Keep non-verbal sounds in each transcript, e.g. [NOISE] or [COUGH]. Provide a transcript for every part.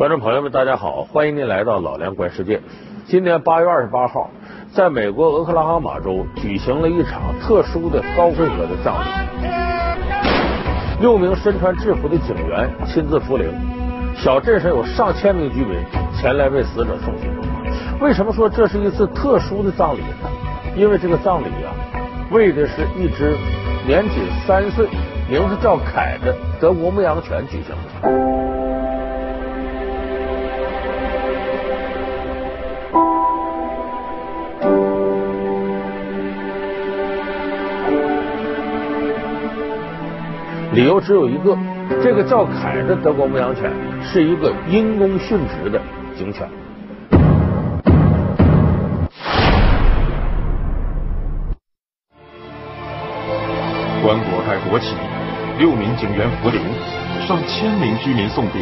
观众朋友们，大家好，欢迎您来到老梁观世界。今年八月二十八号，在美国俄克拉荷马州举行了一场特殊的高规格的葬礼，六名身穿制服的警员亲自扶灵，小镇上有上千名居民前来为死者送行。为什么说这是一次特殊的葬礼呢？因为这个葬礼啊，为的是一只年仅三岁、名字叫凯的德国牧羊犬举行的。由只有一个，这个叫凯的德国牧羊犬是一个因公殉职的警犬。棺椁盖国旗，六名警员扶灵，上千名居民送别，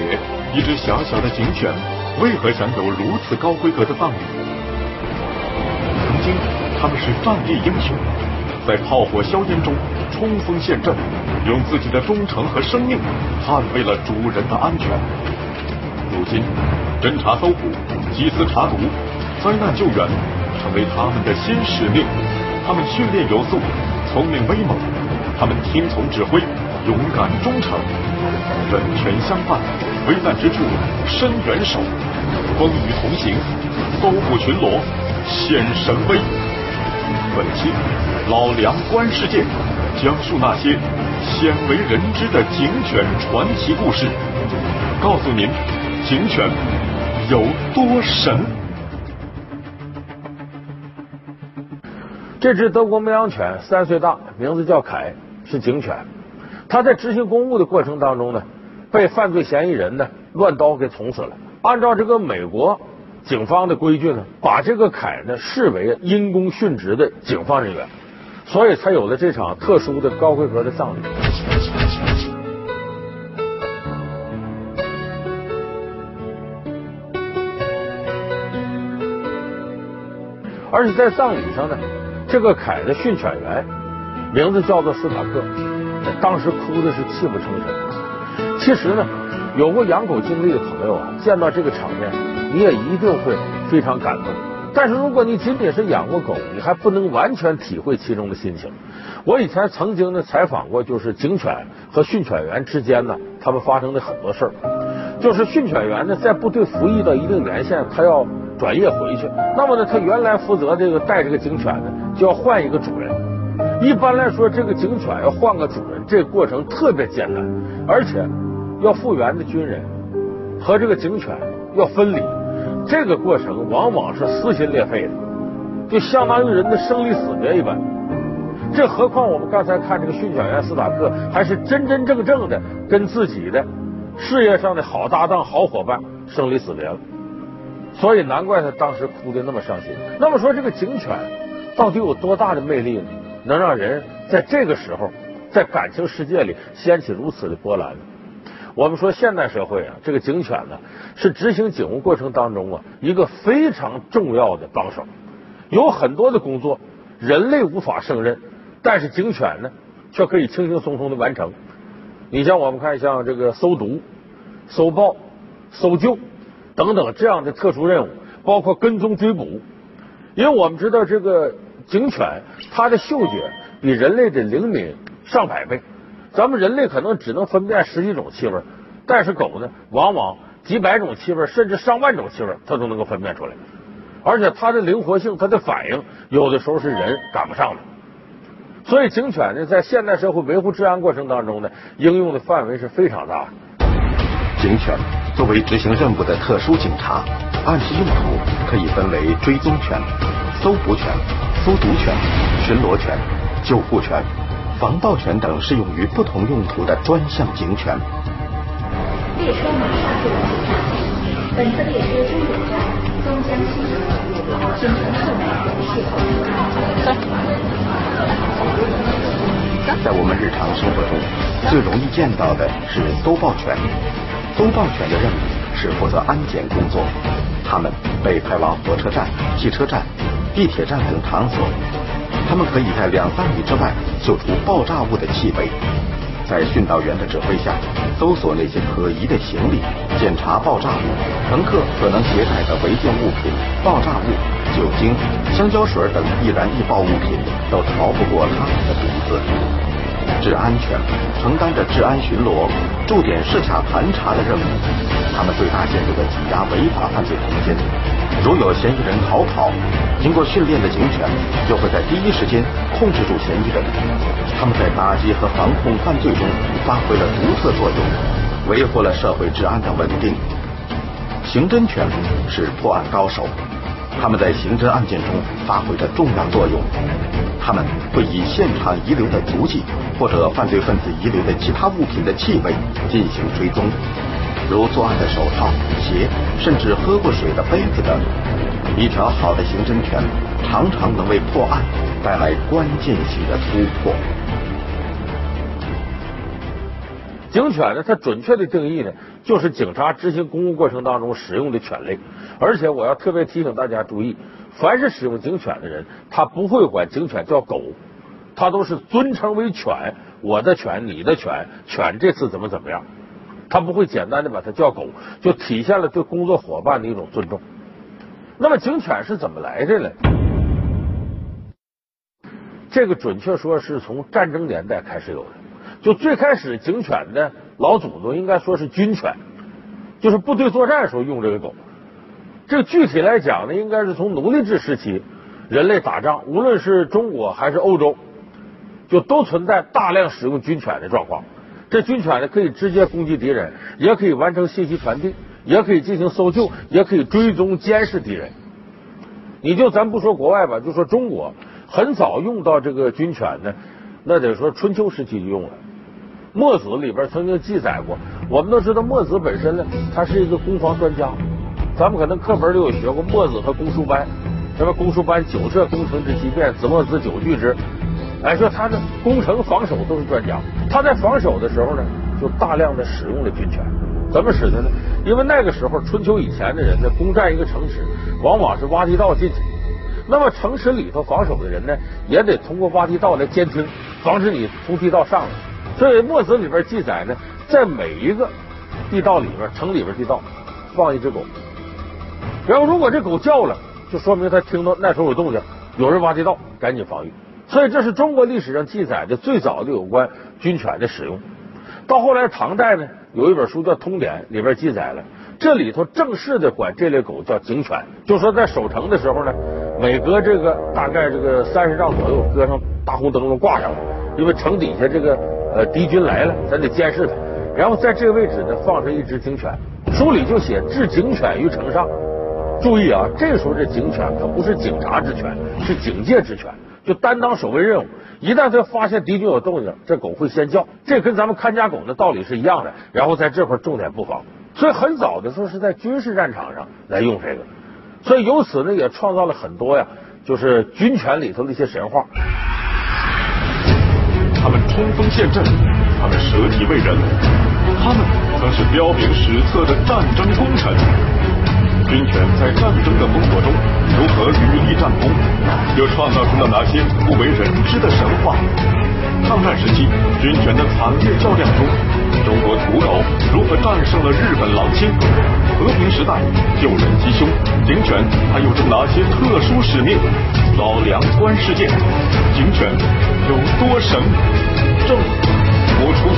一只小小的警犬为何享有如此高规格的葬礼？曾经他们是战地英雄，在炮火硝烟中冲锋陷阵。用自己的忠诚和生命捍卫了主人的安全。如今，侦查搜捕、缉私查毒、灾难救援成为他们的新使命。他们训练有素，聪明威猛；他们听从指挥，勇敢忠诚。人犬相伴，危难之处伸援手，风雨同行，搜捕巡逻显神威。本期老梁观世界，讲述那些。鲜为人知的警犬传奇故事，告诉您警犬有多神。这只德国牧羊犬三岁大，名字叫凯，是警犬。它在执行公务的过程当中呢，被犯罪嫌疑人呢乱刀给捅死了。按照这个美国警方的规矩呢，把这个凯呢视为因公殉职的警方人员。所以才有了这场特殊的高规格的葬礼。而且在葬礼上呢，这个凯的训犬员名字叫做斯塔克，当时哭的是泣不成声。其实呢，有过养狗经历的朋友啊，见到这个场面，你也一定会非常感动。但是如果你仅仅是养过狗，你还不能完全体会其中的心情。我以前曾经呢采访过，就是警犬和训犬员之间呢，他们发生的很多事儿。就是训犬员呢，在部队服役到一定年限，他要转业回去，那么呢，他原来负责这个带这个警犬呢，就要换一个主人。一般来说，这个警犬要换个主人，这个过程特别艰难，而且要复员的军人和这个警犬要分离。这个过程往往是撕心裂肺的，就相当于人的生离死别一般。这何况我们刚才看这个训犬员斯塔克，还是真真正正的跟自己的事业上的好搭档、好伙伴生离死别了。所以难怪他当时哭的那么伤心。那么说这个警犬到底有多大的魅力呢？能让人在这个时候在感情世界里掀起如此的波澜呢？我们说现代社会啊，这个警犬呢是执行警务过程当中啊一个非常重要的帮手，有很多的工作人类无法胜任，但是警犬呢却可以轻轻松松的完成。你像我们看像这个搜毒、搜爆、搜救等等这样的特殊任务，包括跟踪追捕，因为我们知道这个警犬它的嗅觉比人类的灵敏上百倍。咱们人类可能只能分辨十几种气味，但是狗呢，往往几百种气味，甚至上万种气味，它都能够分辨出来。而且它的灵活性，它的反应，有的时候是人赶不上的。所以警犬呢，在现代社会维护治安过程当中呢，应用的范围是非常大的。警犬作为执行任务的特殊警察，按其用途可以分为追踪犬、搜捕犬、搜毒犬、巡逻犬、救护犬。防盗犬等适用于不同用途的专项警犬。列车马上就到站，本次列车终点站松江西路，请乘客们系好安在我们日常生活中，最容易见到的是搜爆犬。搜爆犬的任务是负责安检工作，它们被派往火车站、汽车站、地铁站等场所。他们可以在两三米之外嗅出爆炸物的气味，在训导员的指挥下，搜索那些可疑的行李，检查爆炸物、乘客可能携带的违禁物品、爆炸物、酒精、香蕉水等易燃易爆物品，都逃不过他们的鼻子。治安全承担着治安巡逻、驻点设卡盘查的任务，他们最大限度的挤压违法犯罪空间。如有嫌疑人逃跑，经过训练的警犬就会在第一时间控制住嫌疑人。他们在打击和防控犯罪中发挥了独特作用，维护了社会治安的稳定。刑侦犬是破案高手，他们在刑侦案件中发挥着重要作用。他们会以现场遗留的足迹或者犯罪分子遗留的其他物品的气味进行追踪。如作案的手套、鞋，甚至喝过水的杯子等，一条好的刑侦犬常常能为破案带来关键性的突破。警犬呢，它准确的定义呢，就是警察执行公务过程当中使用的犬类。而且我要特别提醒大家注意，凡是使用警犬的人，他不会管警犬叫狗，他都是尊称为犬，我的犬，你的犬，犬这次怎么怎么样。他不会简单的把它叫狗，就体现了对工作伙伴的一种尊重。那么警犬是怎么来的呢？这个准确说是从战争年代开始有的。就最开始警犬的老祖宗应该说是军犬，就是部队作战时候用这个狗。这个具体来讲呢，应该是从奴隶制时期，人类打仗，无论是中国还是欧洲，就都存在大量使用军犬的状况。这军犬呢，可以直接攻击敌人，也可以完成信息传递，也可以进行搜救，也可以追踪监视敌人。你就咱不说国外吧，就说中国，很早用到这个军犬呢，那得说春秋时期就用了。墨子里边曾经记载过，我们都知道墨子本身呢，他是一个攻防专家。咱们可能课本里有学过墨子和公输班，什么公输班九涉攻城之奇变，子墨子九惧之。哎，说他的攻城防守都是专家。他在防守的时候呢，就大量的使用了军权。怎么使的呢？因为那个时候春秋以前的人呢，攻占一个城池，往往是挖地道进去。那么城池里头防守的人呢，也得通过挖地道来监听，防止你从地道上来。所以墨子里边记载呢，在每一个地道里边，城里边地道放一只狗。然后如果这狗叫了，就说明他听到那时候有动静，有人挖地道，赶紧防御。所以这是中国历史上记载的最早的有关军犬的使用。到后来唐代呢，有一本书叫《通典》，里边记载了，这里头正式的管这类狗叫警犬，就说在守城的时候呢，每隔这个大概这个三十丈左右，搁上大红灯笼挂上，因为城底下这个呃敌军来了，咱得监视他。然后在这个位置呢，放上一只警犬，书里就写置警犬于城上。注意啊，这时候这警犬可不是警察之犬，是警戒之犬。就担当守卫任务，一旦他发现敌军有动静，这狗会先叫，这跟咱们看家狗的道理是一样的。然后在这块重点布防，所以很早的时候是在军事战场上来用这个，所以由此呢也创造了很多呀，就是军犬里头的一些神话。冲锋陷阵，他们舍己为人，他们曾是彪炳史册的战争功臣。军犬在战争的烽火中如何屡立战功，又创造出了哪些不为人知的神话？抗战时期，军犬的惨烈较量中，中国土狗如何战胜了日本狼侵？和平时代救人吉凶，警犬还有着哪些特殊使命？老梁观世界，警犬有多神？正播出。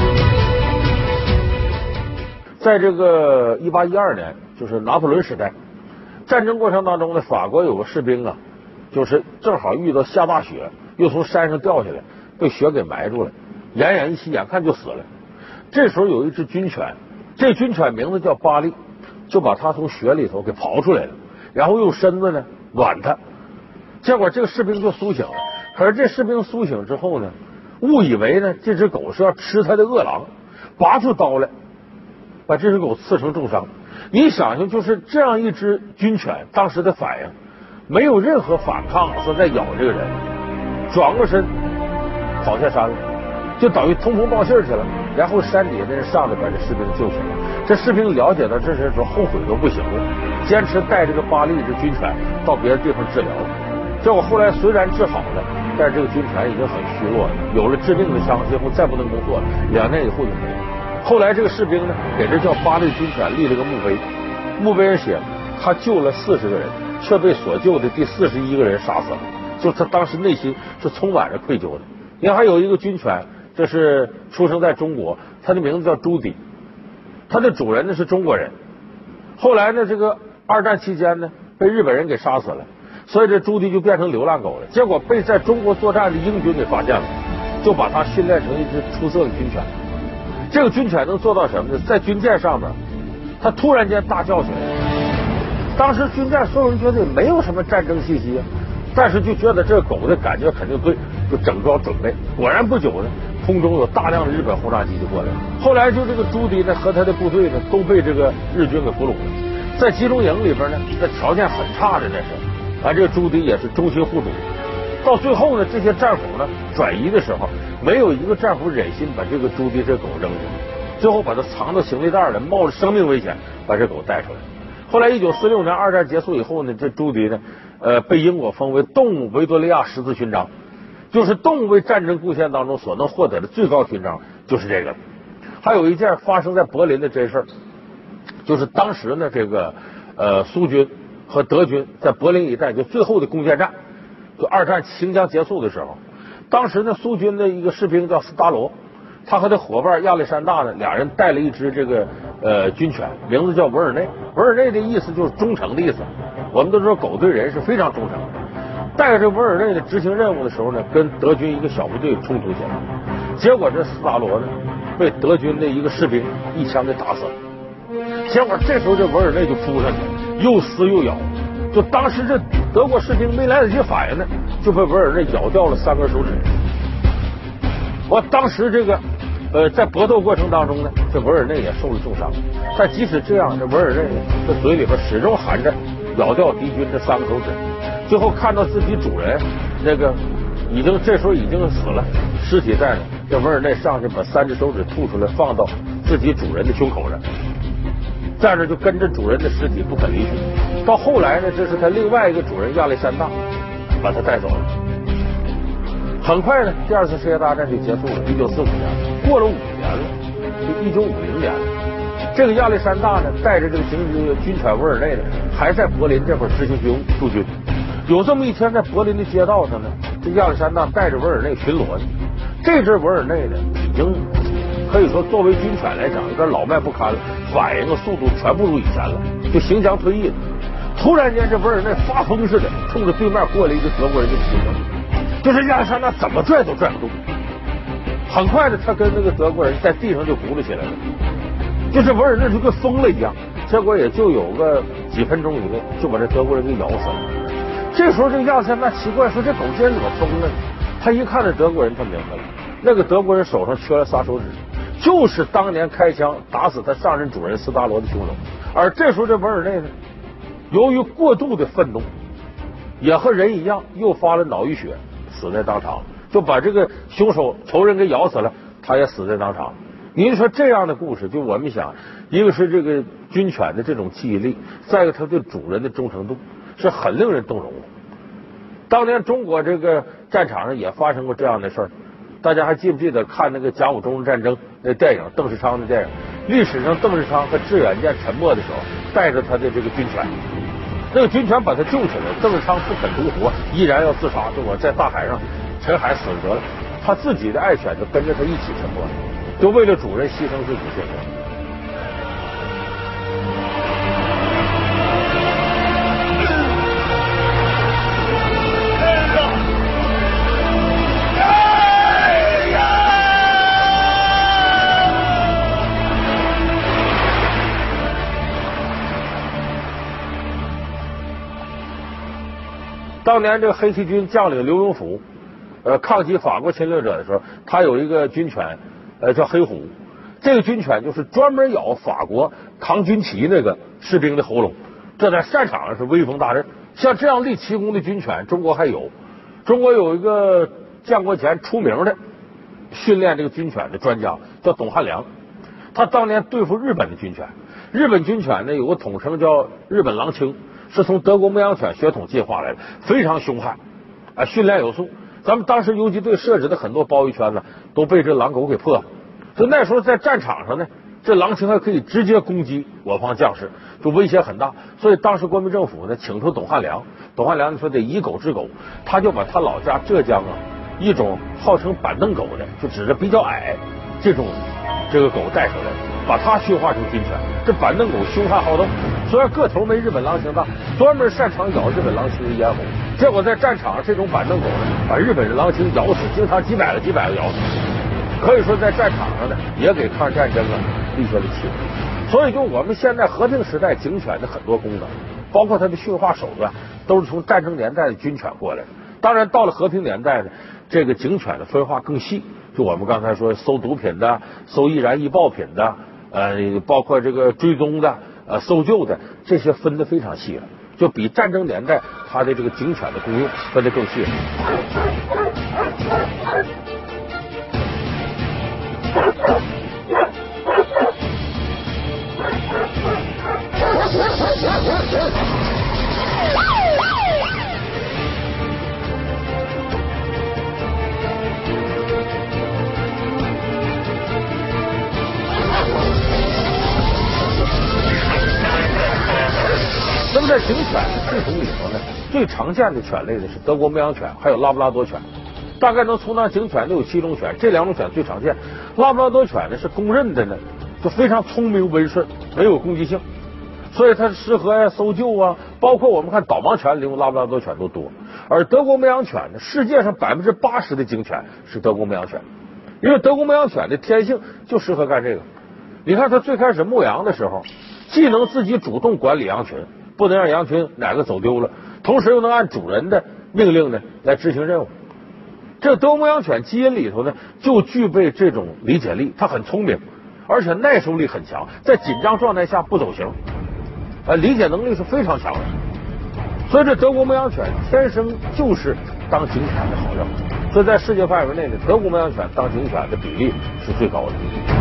在这个一八一二年。就是拿破仑时代，战争过程当中呢，法国有个士兵啊，就是正好遇到下大雪，又从山上掉下来，被雪给埋住了，奄奄一息，眼看就死了。这时候有一只军犬，这军犬名字叫巴利，就把他从雪里头给刨出来了，然后用身子呢暖他，结果这个士兵就苏醒了。可是这士兵苏醒之后呢，误以为呢这只狗是要吃他的饿狼，拔出刀来，把这只狗刺成重伤。你想想，就是这样一只军犬，当时的反应没有任何反抗，说在咬这个人，转过身跑下山了，就等于通风报信去了。然后山底下的人上来把这士兵救起来。这士兵了解到这事时候，后悔都不行了，坚持带这个巴利这军犬到别的地方治疗。结果后来虽然治好了，但是这个军犬已经很虚弱了，有了致命的伤，最后再不能工作了，两年以后就没了。后来这个士兵呢，给这叫巴利军犬立了个墓碑，墓碑上写他救了四十个人，却被所救的第四十一个人杀死了，就他当时内心是充满着愧疚的。你看还有一个军犬，这是出生在中国，它的名字叫朱迪，它的主人呢是中国人，后来呢这个二战期间呢被日本人给杀死了。所以这朱迪就变成流浪狗了，结果被在中国作战的英军给发现了，就把它训练成一只出色的军犬。这个军犬能做到什么呢？在军舰上面，它突然间大叫起来。当时军舰所有人觉得没有什么战争气息，但是就觉得这狗的感觉肯定对，就整装准备。果然不久呢，空中有大量的日本轰炸机就过来了。后来就这个朱迪呢和他的部队呢都被这个日军给俘虏了，在集中营里边呢，那条件很差的那是。啊，这个朱迪也是忠心护主，到最后呢，这些战俘呢转移的时候，没有一个战俘忍心把这个朱迪这狗扔下，最后把它藏到行李袋里，冒着生命危险把这狗带出来。后来一九四六年二战结束以后呢，这朱迪呢，呃，被英国封为动物维多利亚十字勋章，就是动物为战争贡献当中所能获得的最高勋章，就是这个。还有一件发生在柏林的真事儿，就是当时呢，这个呃苏军。和德军在柏林一带就最后的攻坚战，就二战行将结束的时候，当时呢苏军的一个士兵叫斯大罗，他和他伙伴亚历山大呢俩人带了一只这个呃军犬，名字叫维尔内。维尔内的意思就是忠诚的意思。我们都知道狗对人是非常忠诚的。带着这文尔内呢执行任务的时候呢，跟德军一个小部队冲突起来，结果这斯大罗呢被德军的一个士兵一枪给打死了。结果这时候这维尔内就扑上去。又撕又咬，就当时这德国士兵没来得及反应呢，就被维尔内咬掉了三根手指。我当时这个呃在搏斗过程当中呢，这维尔内也受了重伤。但即使这样，这维尔内这嘴里边始终含着咬掉敌军这三个手指。最后看到自己主人那个已经这时候已经死了，尸体在呢，这文尔内上去把三只手指吐出来，放到自己主人的胸口上。在这就跟着主人的尸体不肯离去，到后来呢，这是他另外一个主人亚历山大把他带走了。很快呢，第二次世界大战就结束了。一九四五年，过了五年了，就一九五零年了。这个亚历山大呢，带着这个行军军犬维尔内呢，还在柏林这块执行军务驻军。有这么一天，在柏林的街道上呢，这亚历山大带着维尔内巡逻呢。这只维尔内呢，已经。可以说，作为军犬来讲，有点老迈不堪了，反应和速度全不如以前了，就行将退役了。突然间，这维尔内发疯似的，冲着对面过来一个德国人就扑上，就是亚历山大怎么拽都拽不动。很快的，他跟那个德国人在地上就轱辘起来了，就是维尔内就跟疯了一样。结果也就有个几分钟以内，就把这德国人给咬死了。这时候，这亚历山大奇怪说：“这狗竟然怎么疯了呢？”他一看这德国人，他明白了，那个德国人手上缺了仨手指。就是当年开枪打死他上任主人斯大罗的凶手，而这时候这文尔内呢，由于过度的愤怒，也和人一样又发了脑溢血，死在当场，就把这个凶手仇人给咬死了，他也死在当场。您说这样的故事，就我们想，一个是这个军犬的这种记忆力，再一个他对主人的忠诚度，是很令人动容的。当年中国这个战场上也发生过这样的事儿。大家还记不记得看那个甲午中日战争那电影？邓世昌的电影，历史上邓世昌和致远舰沉没的时候，带着他的这个军犬，那个军犬把他救起来，邓世昌不肯独活，依然要自杀，就我在大海上沉海死了得了，他自己的爱犬就跟着他一起沉没了，就为了主人牺牲自己性命。当年这个黑旗军将领刘永甫，呃，抗击法国侵略者的时候，他有一个军犬，呃，叫黑虎。这个军犬就是专门咬法国扛军旗那个士兵的喉咙，这在战场上是威风大振。像这样立奇功的军犬，中国还有。中国有一个建国前出名的训练这个军犬的专家，叫董汉良。他当年对付日本的军犬，日本军犬呢有个统称叫日本狼青。是从德国牧羊犬血统进化来的，非常凶悍，啊，训练有素。咱们当时游击队设置的很多包围圈呢，都被这狼狗给破了。就那时候在战场上呢，这狼群还可以直接攻击我方将士，就威胁很大。所以当时国民政府呢，请出董汉良，董汉良说得以狗治狗，他就把他老家浙江啊一种号称板凳狗的，就指着比较矮这种这个狗带出来了，把它驯化成军犬。这板凳狗凶悍好斗，虽然个头没日本狼形大，专门擅长咬日本狼群的咽喉。结果在战场上，这种板凳狗呢，把日本人狼群咬死，经常几百个、几百个咬死。可以说，在战场上呢，也给抗日战争啊立下了基础。所以，就我们现在和平时代警犬的很多功能，包括它的驯化手段，都是从战争年代的军犬过来的。当然，到了和平年代呢，这个警犬的分化更细。就我们刚才说，搜毒品的、搜易燃易爆品的，呃，包括这个追踪的、呃，搜救的，这些分的非常细了。就比战争年代它的这个警犬的功用分的更细。了 [LAUGHS] 在警犬的系统里头呢，最常见的犬类呢是德国牧羊犬，还有拉布拉多犬。大概能充当警犬的有七种犬，这两种犬最常见。拉布拉多犬呢是公认的呢，就非常聪明温顺，没有攻击性，所以它适合呀搜救啊。包括我们看导盲犬里拉布拉多犬都多。而德国牧羊犬呢，世界上百分之八十的警犬是德国牧羊犬，因为德国牧羊犬的天性就适合干这个。你看它最开始牧羊的时候，既能自己主动管理羊群。不能让羊群哪个走丢了，同时又能按主人的命令呢来执行任务。这德国牧羊犬基因里头呢就具备这种理解力，它很聪明，而且耐受力很强，在紧张状态下不走形，呃，理解能力是非常强的。所以这德国牧羊犬天生就是当警犬的好料。所以在世界范围内呢，德国牧羊犬当警犬的比例是最高的。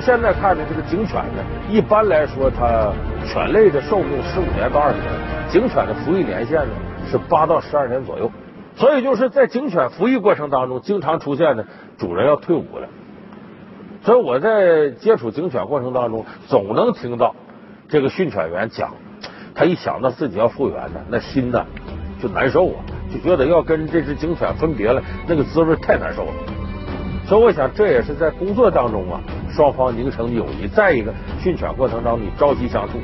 现在看的这个警犬呢，一般来说，它犬类的寿命十五年到二十年，警犬的服役年限呢是八到十二年左右。所以就是在警犬服役过程当中，经常出现呢主人要退伍了。所以我在接触警犬过程当中，总能听到这个训犬员讲，他一想到自己要复员呢，那心呢就难受啊，就觉得要跟这只警犬分别了，那个滋味太难受了。所以我想，这也是在工作当中啊。双方凝成友谊。再一个，训犬过程当中你朝夕相处。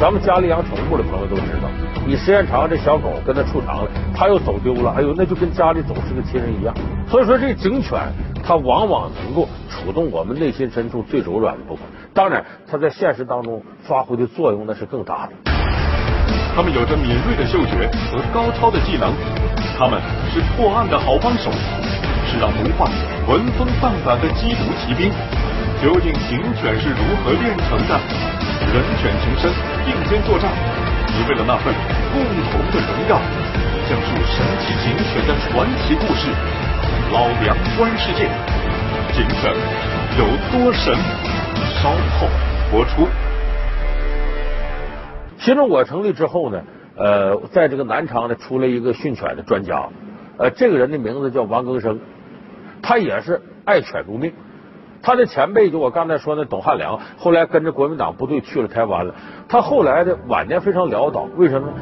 咱们家里养宠物的朋友都知道，你时间长，这小狗跟它处长了，它又走丢了，哎呦，那就跟家里总是个亲人一样。所以说，这警犬它往往能够触动我们内心深处最柔软的部分。当然，它在现实当中发挥的作用那是更大的。它们有着敏锐的嗅觉和高超的技能。他们是破案的好帮手，是让毒贩闻风丧胆的缉毒骑兵。究竟警犬是如何炼成的？人犬情深，并肩作战，只为了那份共同的荣耀。讲述神奇警犬的传奇故事。老梁观世界，警犬有多神？稍后播出。新中国成立之后呢？呃，在这个南昌呢，出来一个训犬的专家，呃，这个人的名字叫王庚生，他也是爱犬如命。他的前辈就我刚才说的董汉良，后来跟着国民党部队去了台湾了。他后来的晚年非常潦倒，为什么呢？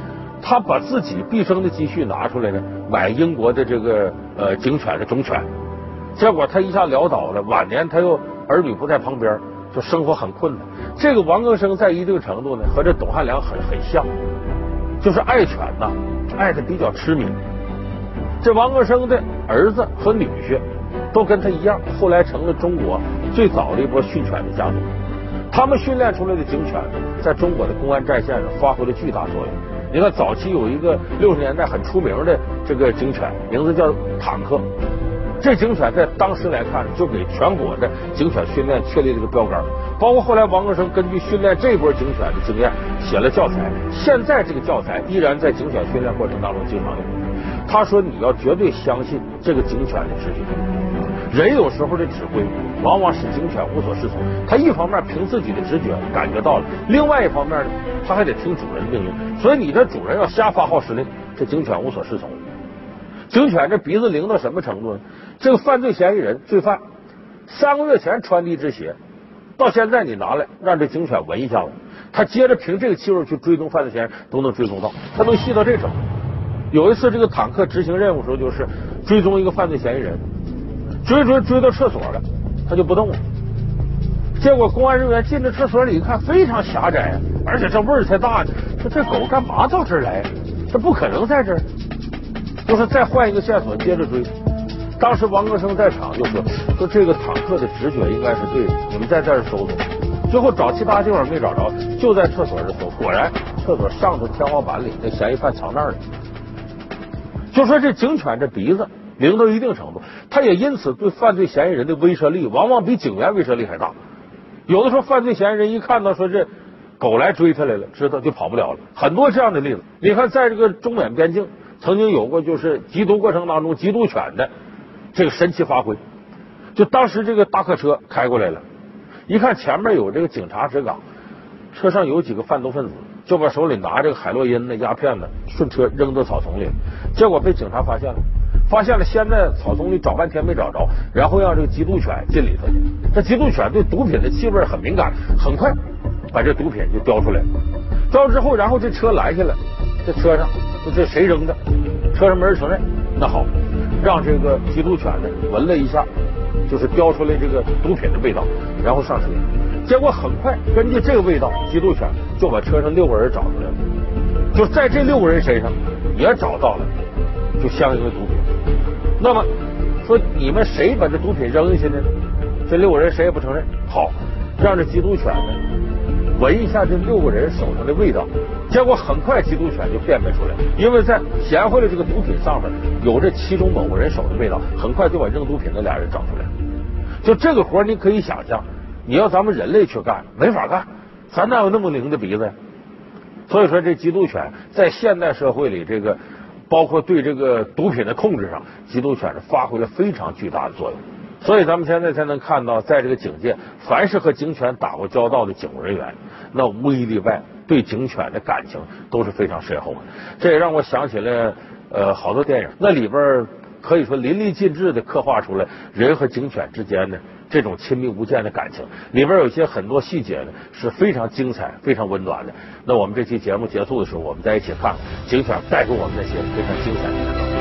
他把自己毕生的积蓄拿出来呢，买英国的这个呃警犬的种犬，结果他一下潦倒了，晚年他又儿女不在旁边，就生活很困难。这个王庚生在一定程度呢，和这董汉良很很像。就是爱犬呐，爱的比较痴迷。这王克生的儿子和女婿都跟他一样，后来成了中国最早的一波训犬的家族。他们训练出来的警犬，在中国的公安战线上发挥了巨大作用。你看，早期有一个六十年代很出名的这个警犬，名字叫坦克。这警犬在当时来看，就给全国的警犬训练确立了一个标杆。包括后来王格生根据训练这波警犬的经验写了教材，现在这个教材依然在警犬训练过程当中经常用。他说：“你要绝对相信这个警犬的直觉。人有时候的指挥，往往使警犬无所适从。他一方面凭自己的直觉感觉到了，另外一方面呢，他还得听主人的命令。所以你这主人要瞎发号施令，这警犬无所适从。警犬这鼻子灵到什么程度呢？这个犯罪嫌疑人、罪犯三个月前穿的一只鞋，到现在你拿来让这警犬闻一下子，他接着凭这个气味去追踪犯罪嫌疑人，都能追踪到，他能细到这程度。”有一次，这个坦克执行任务时候，就是追踪一个犯罪嫌疑人，追追追到厕所了，他就不动了。结果公安人员进这厕所里一看，非常狭窄，而且这味儿才大呢。说这狗干嘛到这儿来？这不可能在这儿。就是再换一个线索，接着追。当时王格生在场就说：“说这个坦克的直觉应该是对的，你们在这儿搜搜。”最后找其他地方没找着，就在厕所这搜，果然厕所上头天花板里那嫌疑犯藏那儿了。就说这警犬这鼻子灵到一定程度，它也因此对犯罪嫌疑人的威慑力往往比警员威慑力还大。有的时候犯罪嫌疑人一看到说这狗来追他来了，知道就跑不了了。很多这样的例子，你看在这个中缅边境曾经有过就是缉毒过程当中缉毒犬的这个神奇发挥。就当时这个大客车开过来了，一看前面有这个警察执岗，车上有几个贩毒分子。就把手里拿这个海洛因的鸦片呢，顺车扔到草丛里，结果被警察发现了。发现了，先在草丛里找半天没找着，然后让这个缉毒犬进里头去。这缉毒犬对毒品的气味很敏感，很快把这毒品就叼出来了。叼之后，然后这车拦下来，这车上这谁扔的？车上没人承认。那好，让这个缉毒犬呢闻了一下，就是叼出来这个毒品的味道，然后上车。结果很快，根据这个味道，缉毒犬就把车上六个人找出来了。就在这六个人身上也找到了就相应的毒品。那么说，你们谁把这毒品扔下去呢？这六个人谁也不承认。好，让这缉毒犬呢闻一下这六个人手上的味道。结果很快，缉毒犬就辨别出来，因为在捡回来这个毒品上面有这其中某个人手的味道，很快就把扔毒品的俩人找出来。就这个活，你可以想象。你要咱们人类去干，没法干，咱哪有那么灵的鼻子呀？所以说，这缉毒犬在现代社会里，这个包括对这个毒品的控制上，缉毒犬是发挥了非常巨大的作用。所以咱们现在才能看到，在这个警界，凡是和警犬打过交道的警务人员，那无一例外对警犬的感情都是非常深厚的。这也让我想起了呃好多电影，那里边可以说淋漓尽致的刻画出来人和警犬之间的。这种亲密无间的感情，里边有些很多细节呢，是非常精彩、非常温暖的。那我们这期节目结束的时候，我们再一起看警犬带给我们那些非常精彩的。